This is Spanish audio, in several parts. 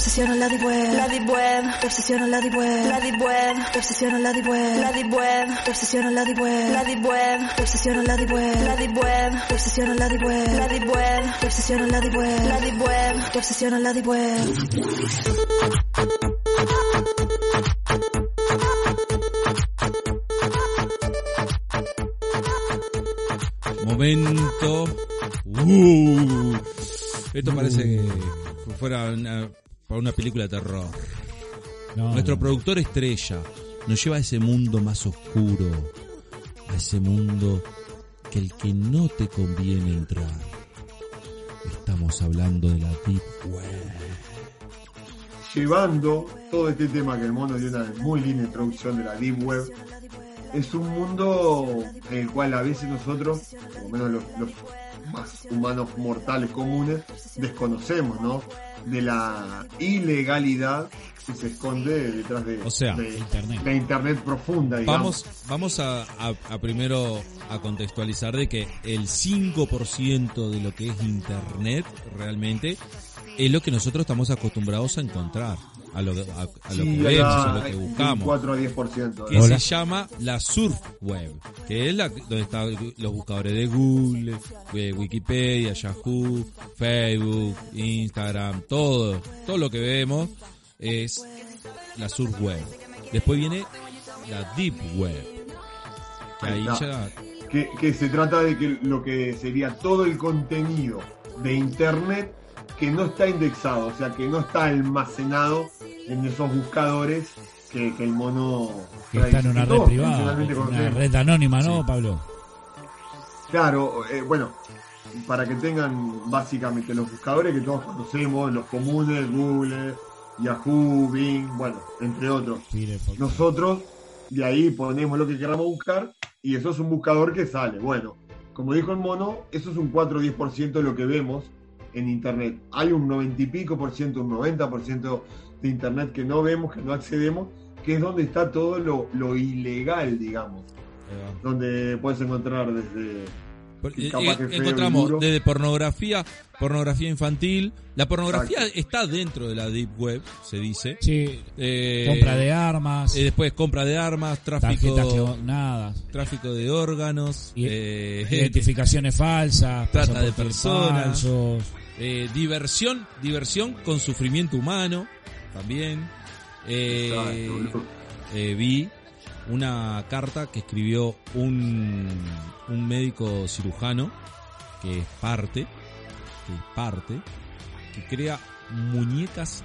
obsesiona la deep web, la deep web, te obsesiona la deep web, la deep web, te obsesiona la deep web, la deep web, te obsesiona la deep web, la deep web, te obsesiona la deep web, la deep web, te obsesiona la deep web, la deep web, te obsesiona la deep web, la deep web, te obsesiona la deep web. Momento. Uh, esto parece que fuera una, para una película de terror. No, Nuestro productor estrella nos lleva a ese mundo más oscuro, a ese mundo que el que no te conviene entrar. Estamos hablando de la Deep Web. llevando todo este tema que el mono dio una muy linda introducción de la Deep Web, es un mundo en el cual a veces nosotros, por lo menos los, los más humanos mortales comunes, desconocemos, ¿no? De la ilegalidad que se esconde detrás de, O sea, de, Internet. de Internet profunda, digamos. Vamos, vamos a, a- a primero a contextualizar de que el 5% de lo que es Internet realmente es lo que nosotros estamos acostumbrados a encontrar, a lo, a, a lo Sí, que vemos, a lo que buscamos. 4 a 10%. que se llama la Surf Web, que es la donde están los buscadores de Google, eh, Wikipedia, Yahoo, Facebook, Instagram, todo, todo lo que vemos es la Surf Web. Después viene la Deep Web, que ahí ya que, que se trata de que lo que sería todo el contenido de internet que no está indexado, o sea, que no está almacenado en esos buscadores que, que el mono Que está en una red privada, una red anónima, ¿no, Sí. Pablo? Claro, eh, bueno, para que tengan básicamente los buscadores que todos conocemos, los comunes, Google, Yahoo, Bing, bueno, entre otros. Nosotros de ahí ponemos lo que queramos buscar y eso es un buscador que sale. Bueno, como dijo el mono, eso es un 4 o 10% de lo que vemos en Internet. Hay un 90 y pico por ciento, un 90 por ciento de Internet que no vemos, que no accedemos, que es donde está todo lo, lo ilegal, digamos. Donde puedes encontrar desde... Por- Y eh, eh, y encontramos desde pornografía, pornografía infantil. La pornografía Exacto. está dentro de la Deep Web, se dice. Sí, Eh, compra de armas, eh, después compra de armas, tráfico, clonadas, tráfico de órganos, Y- eh, identificaciones falsas, Trata de personas. falsos. Eh, diversión, diversión con sufrimiento humano, también. Eh, eh, vi una carta que escribió un, un médico cirujano que es parte, que es parte, que crea muñecas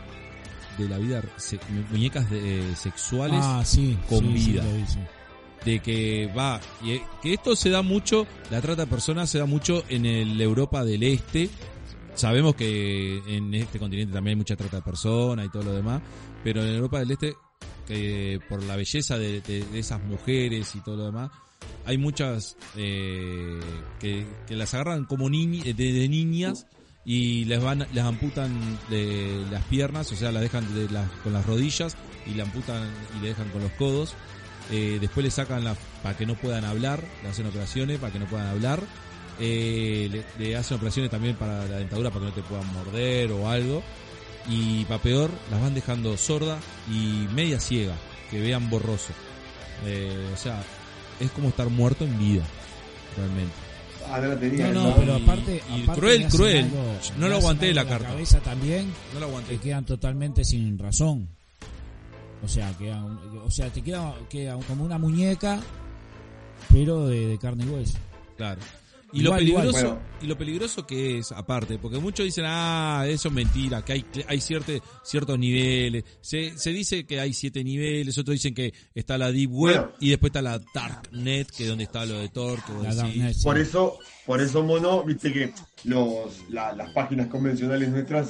de la vida, se- muñecas de- sexuales Ah, sí, con sí, vida. sí. de que va y eh, que esto se da mucho la trata de personas se da mucho en el Europa del Este sabemos que en este continente también hay mucha trata de personas y todo lo demás pero en Europa del Este que por la belleza de, de- de esas mujeres y todo lo demás hay muchas eh, que, las agarran como niñi- de, de niñas y les van les amputan de las piernas o sea las dejan de las, con las rodillas y le amputan y le dejan con los codos. Eh, después le sacan la, para que no puedan hablar, le hacen operaciones para que no puedan hablar, eh, le, le hacen operaciones también para la dentadura para que no te puedan morder o algo, y para peor, las van dejando sorda y media ciega, que vean borroso. Eh, o sea, es como estar muerto en vida, realmente. Ah, no la tenía. No, no, esa. pero aparte, y aparte cruel, cruel. algo- No lo aguanté la carta. cabeza también No lo que aguanté. quedan totalmente sin razón. O sea, quedan, o sea, te queda, queda como una muñeca, pero de, de carne y hueso. Claro. Y Igual, lo igual. peligroso, Bueno. y lo peligroso que es, aparte, porque muchos dicen, ah, eso es mentira, que hay, hay cierto, ciertos niveles. Se, se dice que hay siete niveles, otros dicen que está la Deep Web Bueno. y después está la Darknet, que es donde está lo de Thor, que vos La decís. Darknet, sí. Por eso, por eso, mono, viste que los, la- las páginas convencionales nuestras,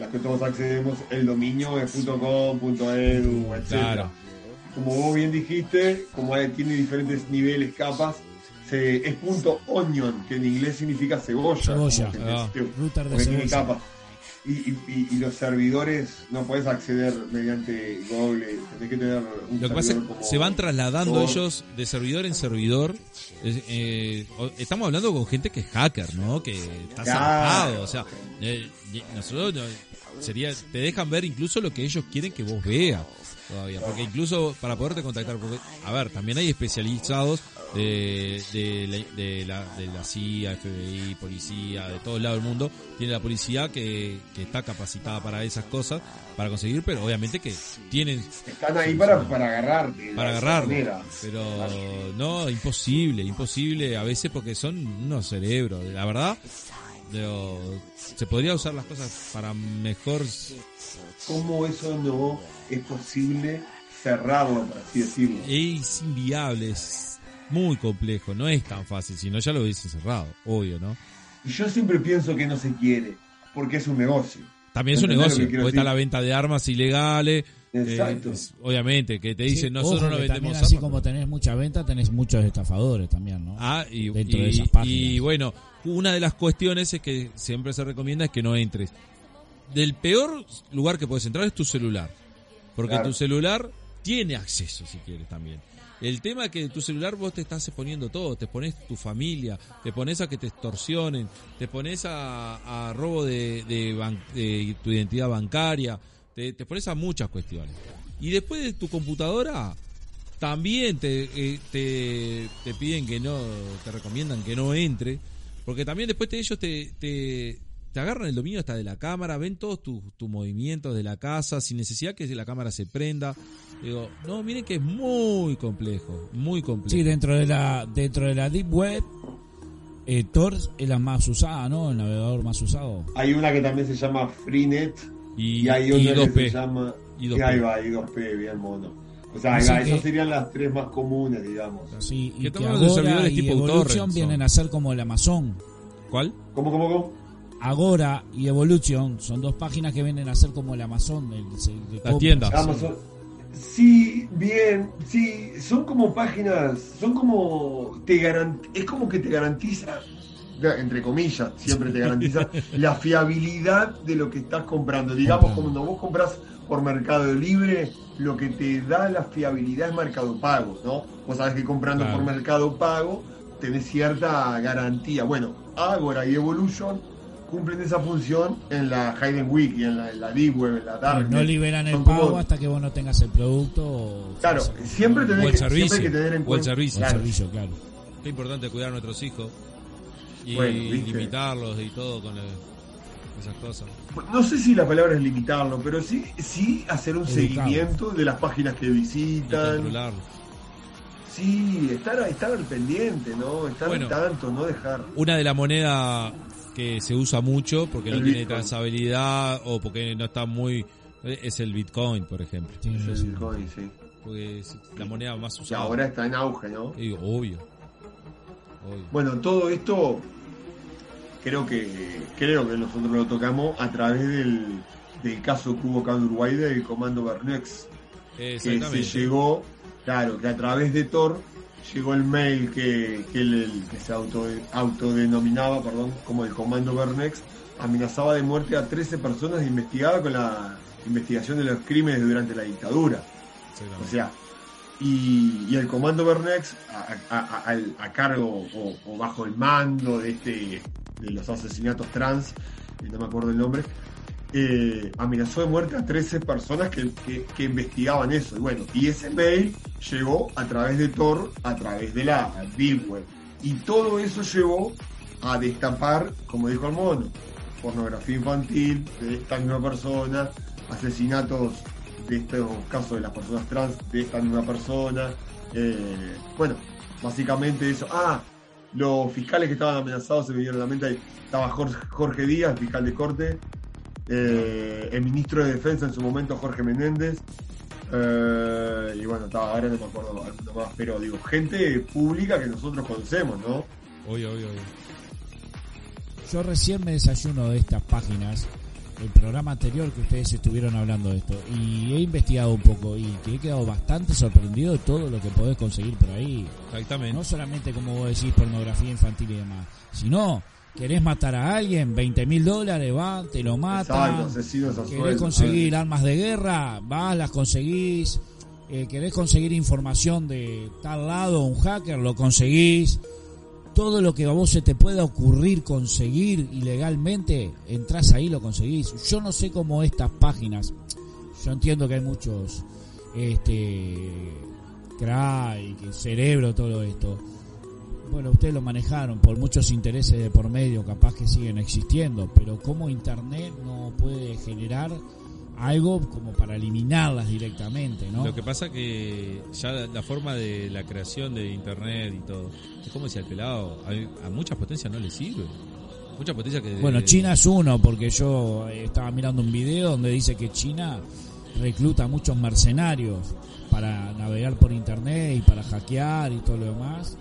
las que todos accedemos, el dominio es .com, .edu, etc. Claro. Como vos bien dijiste, como hay- tiene diferentes niveles, capas, se, es punto .onion, que en inglés significa cebolla. Cebolla. Ah. te- Router de cebolla. Y, y- y- y los servidores no puedes acceder mediante Google, tenés que tener un Lo que pasa es que se van trasladando ellos de servidor en servidor. Eh, estamos hablando con gente que es hacker, ¿no? Que está zarpado. O sea, eh, nosotros no- sería, te dejan ver incluso lo que ellos quieren que vos veas. Todavía, porque incluso para poderte contactar, porque, a ver, también hay especializados de, de, la, de, la, de la CIA, FBI, policía, de todos lados del mundo. Tiene la policía que, que está capacitada para esas cosas, para conseguir, pero obviamente que tienen Están ahí para, para agarrarte. para manera. Pero no, imposible, imposible a veces porque son unos cerebros. La verdad, se podría usar las cosas para mejor. ¿Cómo eso no es posible cerrarlo, por así decirlo? Es inviable, es muy complejo, no es tan fácil, si no ya lo hubiese cerrado, obvio, ¿no? Y yo siempre pienso que no se quiere, porque es un negocio. También es un ¿Entendés lo negocio, porque está la venta de armas ilegales. Eh, Exacto. obviamente, que te Sí, dicen, nosotros ojo no vendemos también armas. así como tenés mucha venta, tenés muchos estafadores también, ¿no? Ah, y, dentro de esas páginas. y bueno, una de las cuestiones es que siempre se recomienda es que no entres. Del peor lugar que puedes entrar es tu celular. Porque Claro. tu celular tiene acceso, si quieres, también. El tema es que tu celular vos te estás exponiendo todo, te pones tu familia, te pones a que te extorsionen, te pones a, a robo de, de ban- de tu identidad bancaria, te, te pones a muchas cuestiones. Y después de tu computadora, también te, eh, te, te piden que no, te recomiendan que no entre, porque también después te, ellos te, te, te agarran el dominio hasta de la cámara, ven todos tus tus movimientos de la casa, sin necesidad que la cámara se prenda. Digo, no, miren que es muy complejo, muy complejo. Sí, dentro de la dentro de la deep web, eh, Tor es la más usada, ¿no? El navegador más usado. Hay una que también se llama Freenet y, y hay y otra que 2P. se llama... Y Y 2P. ahí va, y 2P, bien mono. O sea, ahí Así va, que- esas serían las tres más comunes, digamos. Sí, y Que que Agora servidores y tipo Evolution son. vienen a ser como el Amazon. ¿Cuál? ¿Cómo, cómo, cómo? Agora y Evolution son dos páginas que vienen a ser como el Amazon. El, el- Las tiendas. Amazon. Sí, bien, sí, son como páginas, son como, te garan- es como que te garantiza, entre comillas, siempre te garantiza la fiabilidad de lo que estás comprando. Digamos, como cuando vos compras por Mercado Libre, lo que te da la fiabilidad es Mercado Pago, ¿no? Vos sabés que comprando Claro. por Mercado Pago tenés cierta garantía. Bueno, Agora y Evolution cumplen esa función en la Hidden Week y en la, en la Deep Web, en la Dark. No liberan el pago como- hasta que vos no tengas el producto. O, Claro, o siempre tenés O el que, servicio, siempre hay que tener en o el cuenta. servicio. el Claro. servicio, claro. Es importante cuidar a nuestros hijos y Bueno, limitarlos y todo con el- esas cosas. No sé si la palabra es limitarlo, pero sí, sí hacer un seguimiento de las páginas que Y visitan. Sí, estar, estar al pendiente, ¿no? Estar Bueno. tanto, no dejar. Una de las monedas que se usa mucho porque no tiene trazabilidad o porque no está muy es el Bitcoin, por ejemplo. Sí, Es sí. el Bitcoin, sí. Porque es la moneda más usada. ahora está en auge, ¿no? Y obvio. Bueno, todo esto creo que creo que nosotros lo tocamos a través del, del caso que hubo acá en Uruguay del comando Bernex. que se llegó, claro, que a través de Tor llegó el mail que, que, el, que se auto, autodenominaba perdón, como el comando Bernex, amenazaba de muerte a 13 personas investigadas con la investigación de los crímenes durante la dictadura. O sea, y, el comando Bernex, a, cargo o, bajo el mando de este de los asesinatos trans, eh, no me acuerdo el nombre, eh, amenazó de muerte a 13 personas que, que- investigaban eso. Y bueno, y ese mail llegó a través de Tor, a través de la Web. Y todo eso llevó a destapar, como dijo el mono, pornografía infantil de esta misma persona, asesinatos de estos casos de las personas trans de esta misma persona. eh, bueno, básicamente eso. Ah, los fiscales que estaban amenazados se me vinieron a la mente. ahí Estaba Jorge, Díaz, fiscal de corte. eh, el ministro de Defensa en su momento, Jorge Menéndez. eh, y bueno, estaba, ahora no me acuerdo alguno más, pero digo, gente pública que nosotros conocemos, ¿no? Obvio, obvio, obvio. Yo recién me desayuno de estas páginas, el programa anterior que ustedes estuvieron hablando de esto, y he investigado un poco y que he quedado bastante sorprendido de todo lo que podés conseguir por ahí. Exactamente. No solamente, como vos decís, pornografía infantil y demás, sino ¿Querés matar a alguien? 20 mil dólares, va, te lo matan. ¿Querés conseguir armas de guerra? Vas, las conseguís. Eh, ¿Querés conseguir información de tal lado, un hacker? Lo conseguís. Todo lo que a vos se te pueda ocurrir conseguir ilegalmente, entras ahí y lo conseguís. Yo no sé cómo estas páginas, yo entiendo que hay muchos, este, cerebro, todo esto. Bueno, ustedes lo manejaron por muchos intereses de por medio, capaz que siguen existiendo, pero ¿cómo Internet no puede generar algo como para eliminarlas directamente, ¿no? Lo que pasa que ya la, forma de la creación de internet y todo, es como decía el pelado, a, a muchas potencias no le sirve. Muchas potencias que... Bueno, China es uno, porque yo estaba mirando un video donde dice que China recluta a muchos mercenarios para navegar por internet y para hackear y todo lo demás.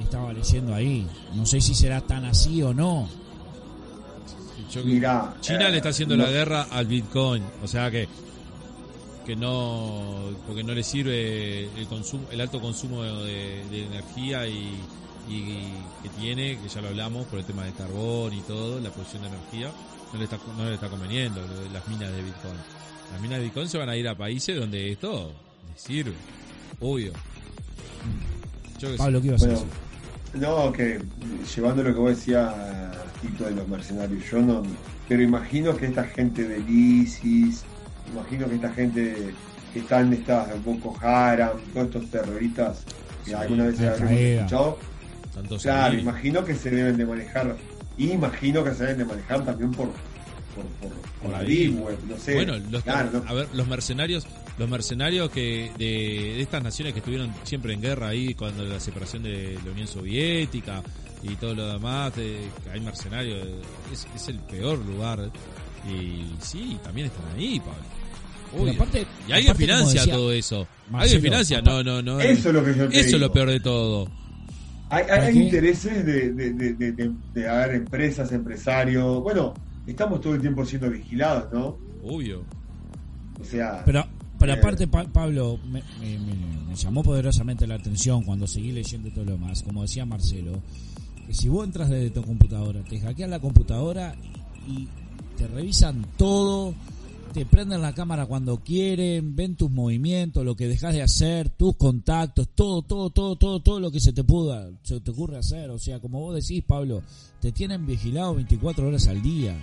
Estaba leyendo ahí. No sé si será tan así o no. Yo- China eh, le está haciendo no- la guerra al Bitcoin, o sea que que no porque no le sirve el consumo el alto consumo de, de energía y, y que tiene que ya lo hablamos por el tema de carbón y todo la producción de energía no le está no le está conveniendo las minas de Bitcoin las minas de Bitcoin se van a ir a países donde esto les sirve obvio Yo sé. Pablo, ¿qué ibas a Bueno, decir? No, que llevando lo que vos decías, Tito, de los mercenarios, yo no. Pero imagino que esta gente del ISIS, imagino que esta gente que están en estas Boko Haram, todos estos terroristas que Sí, alguna vez Al habremos escuchado, claro, imagino que se deben de manejar. Y imagino que se deben de manejar también por, por, por, por no sé. Bueno, los, Claro, no- a ver, los mercenarios, los mercenarios que de, de estas naciones que estuvieron siempre en guerra ahí cuando la separación de la Unión Soviética y todo lo demás, de- que hay mercenarios, es, es el peor lugar. Y sí, también están ahí, Pablo. Obvio. aparte- y alguien aparte, financia decía todo eso. Marcelo, alguien financia, no, no, no. Eso es lo que yo te Eso es digo. lo peor de todo. Hay, intereses de, de, de, de, de- de haber empresas, empresarios. Bueno, estamos todo el tiempo siendo vigilados, ¿no? Obvio. O sea, Pero, pero Eh. aparte, Pa- Pablo, me, me- me- me llamó poderosamente la atención cuando seguí leyendo todo lo demás, como decía Marcelo, que si vos entras desde tu computadora, te hackean la computadora y te revisan todo, te prenden la cámara cuando quieren, ven tus movimientos, lo que dejas de hacer, tus contactos, todo, todo, todo, todo, todo lo que se te pueda, se te ocurre hacer. O sea, como vos decís, Pablo, te tienen vigilado 24 horas al día.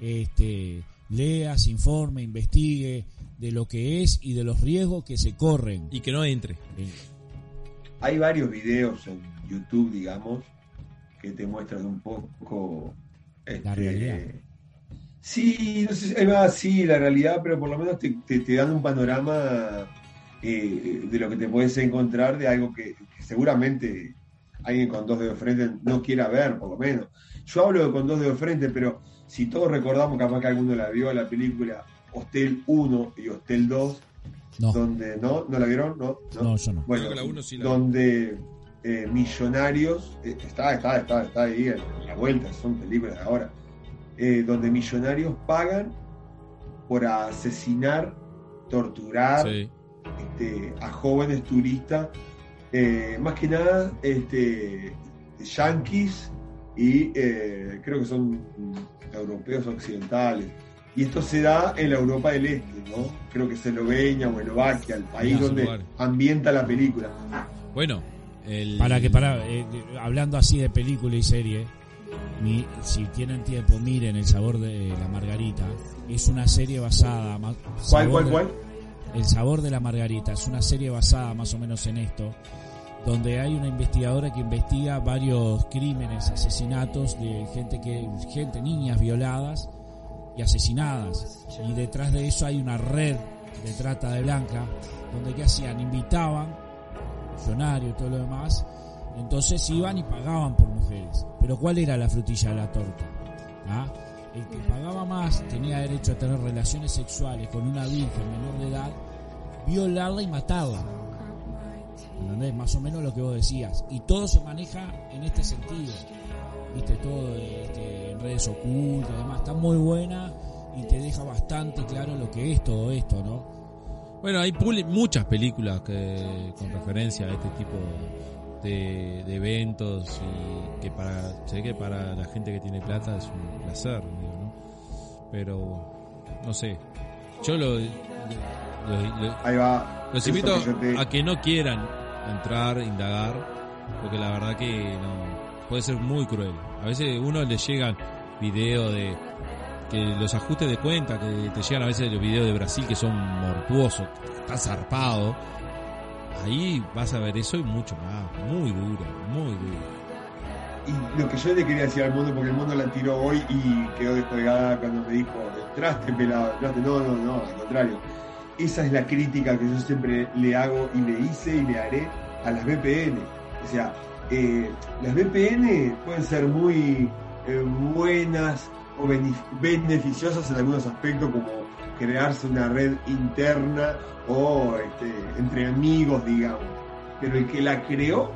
Este, leas, informe, investigue de lo que es y de los riesgos que se corren. Y que no entre. Eh, hay varios videos en YouTube, digamos, que te muestran un poco. este, La realidad. Sí, no sé, si- ahí va, sí, la realidad, pero por lo menos te, te- te dan un panorama eh, de lo que te puedes encontrar de algo que, que seguramente alguien con dos dedos frente no quiera ver, por lo menos. Yo hablo de con dos dedos frente, pero si todos recordamos, capaz que alguno la vio, la película Hostel 1 y Hostel 2, no, donde, ¿no? ¿No la vieron? No, no, yo no. bueno, Creo que la uno sí la donde eh, Millonarios, eh, está, está, está, está ahí en la vuelta, son películas de ahora, eh, donde Millonarios pagan por asesinar, torturar Sí. este, a jóvenes turistas, eh, más que nada este, yanquis y eh, creo que son europeos occidentales. Y esto se da en la Europa del Este, ¿no? Creo que es Eslovenia o Eslovaquia, el país donde ambienta la película. Bueno, el... Para que, para, eh, hablando así de película y serie, mi- si tienen tiempo, miren El sabor de la margarita. Es una serie basada. ¿Cuál, cuál, de- cuál? El sabor de la margarita. Es una serie basada más o menos en esto. Donde hay una investigadora que investiga varios crímenes, asesinatos de gente que, gente, niñas violadas y asesinadas. Y detrás de eso hay una red de trata de blanca, donde ¿qué hacían? Invitaban, millonarios y todo lo demás, entonces iban y pagaban por mujeres. Pero ¿cuál era la frutilla de la torta? ¿Ah? El que pagaba más tenía derecho a tener relaciones sexuales con una virgen menor de edad, violarla y matarla. ¿Entendés? Más o menos lo que vos decías. Y todo se maneja en este sentido. Viste, todo este, en redes ocultas y demás. Está muy buena y te deja bastante claro lo que es todo esto, ¿no? Bueno, hay muchas películas que con referencia a este tipo de, de eventos y que para sé que para la gente que tiene plata es un placer, digo, ¿no? Pero no sé, yo lo, lo- lo- Ahí va. los invito que yo te- a que no quieran entrar, indagar, porque la verdad que no puede ser muy cruel. A veces uno le llegan videos de que los ajustes de cuenta que te llegan a veces los videos de Brasil que son mortuosos, está zarpado. Ahí vas a ver eso y mucho más, muy duro, muy duro. Y lo que yo le quería decir al mundo, porque el mundo la tiró hoy y quedó descolgada cuando me dijo, entraste pelado, entraste. No, no, no, al contrario. Esa es la crítica que yo siempre le hago y le hice y le haré a las VPN. O sea, eh, las VPN pueden ser muy eh, buenas o bene- beneficiosas en algunos aspectos, como crearse una red interna o este, entre amigos, digamos. Pero el que la creó,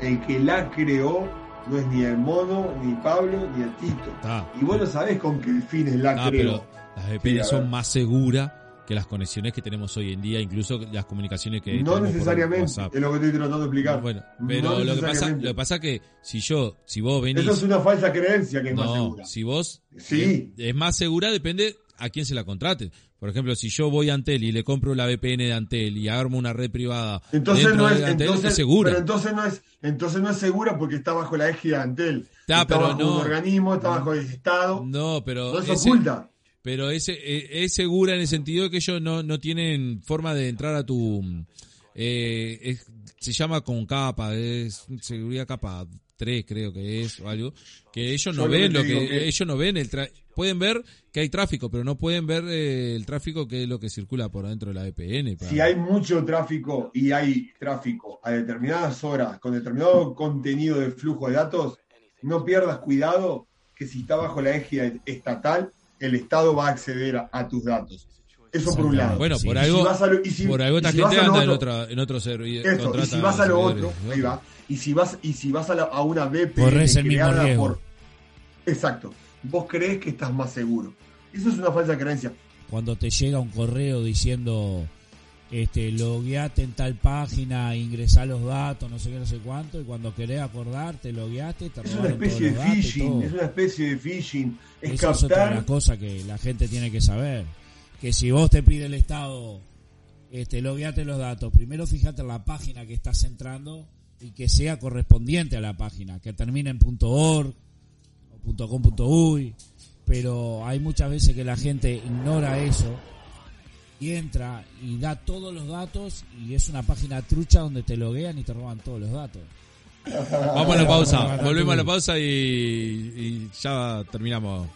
el que la creó, no es ni el mono, ni Pablo, ni el Tito. Está. Y vos no sabés con qué fines la Ah, creó. pero las Sí, VPN a son ver. más seguras que las conexiones que tenemos hoy en día, incluso las comunicaciones que no por necesariamente, es lo que estoy tratando de explicar. Bueno, No pero lo que pasa, lo que pasa que si yo, si vos venís, Eso es una falsa creencia que es más no, segura. si vos Sí. es, es más segura depende a quién se la contrate. Por ejemplo, si yo voy a Antel y le compro la VPN de Antel y armo una red privada Entonces no es, de Antel, entonces, es segura. Pero entonces no es, entonces no es segura porque está bajo la égida de Antel. Está, está pero bajo no. un organismo, está bajo el Estado. No, pero No es ese- oculta. Pero es, eh, es segura en el sentido de que ellos no, no tienen forma de entrar a tu... eh, es- se llama con capa, es seguridad capa 3 creo que es o algo, que ellos no Yo ven lo que, ellos no ven el tra- pueden ver que hay tráfico, pero no pueden ver eh, el tráfico que es lo que circula por dentro de la VPN. para- Si hay mucho tráfico y hay tráfico a determinadas horas con determinado contenido de flujo de datos, no pierdas cuidado que si está bajo la égida estatal, el Estado va a acceder a, a tus datos. Eso por un lado. Bueno, Sí. por algo, si vas a lo- y si- por algo esta si gente anda en, otro- otra, en otro servidor. Esto, y si vas a lo otro, ahí va. Y si vas, y si vas a, la- a una VPN Corres el mismo creada riesgo. por. Exacto. Vos crees que estás más seguro. Eso es una falsa creencia. Cuando te llega un correo diciendo, este, logueate en tal página, ingresá los datos, no sé qué, no sé cuánto, y cuando querés acordar, te logueaste, te Es una especie de phishing. Es una especie de phishing. Es Esa es otra captar. cosas que la gente tiene que saber. Que si vos te pide el Estado, este, logueate los datos, primero fíjate en la página que estás entrando y que sea correspondiente a la página, que termine en .org .com.uy, pero hay muchas veces que la gente ignora eso y entra y da todos los datos y es una página trucha donde te loguean y te roban todos los datos. Vamos a la pausa, volvemos a la pausa y, y ya terminamos.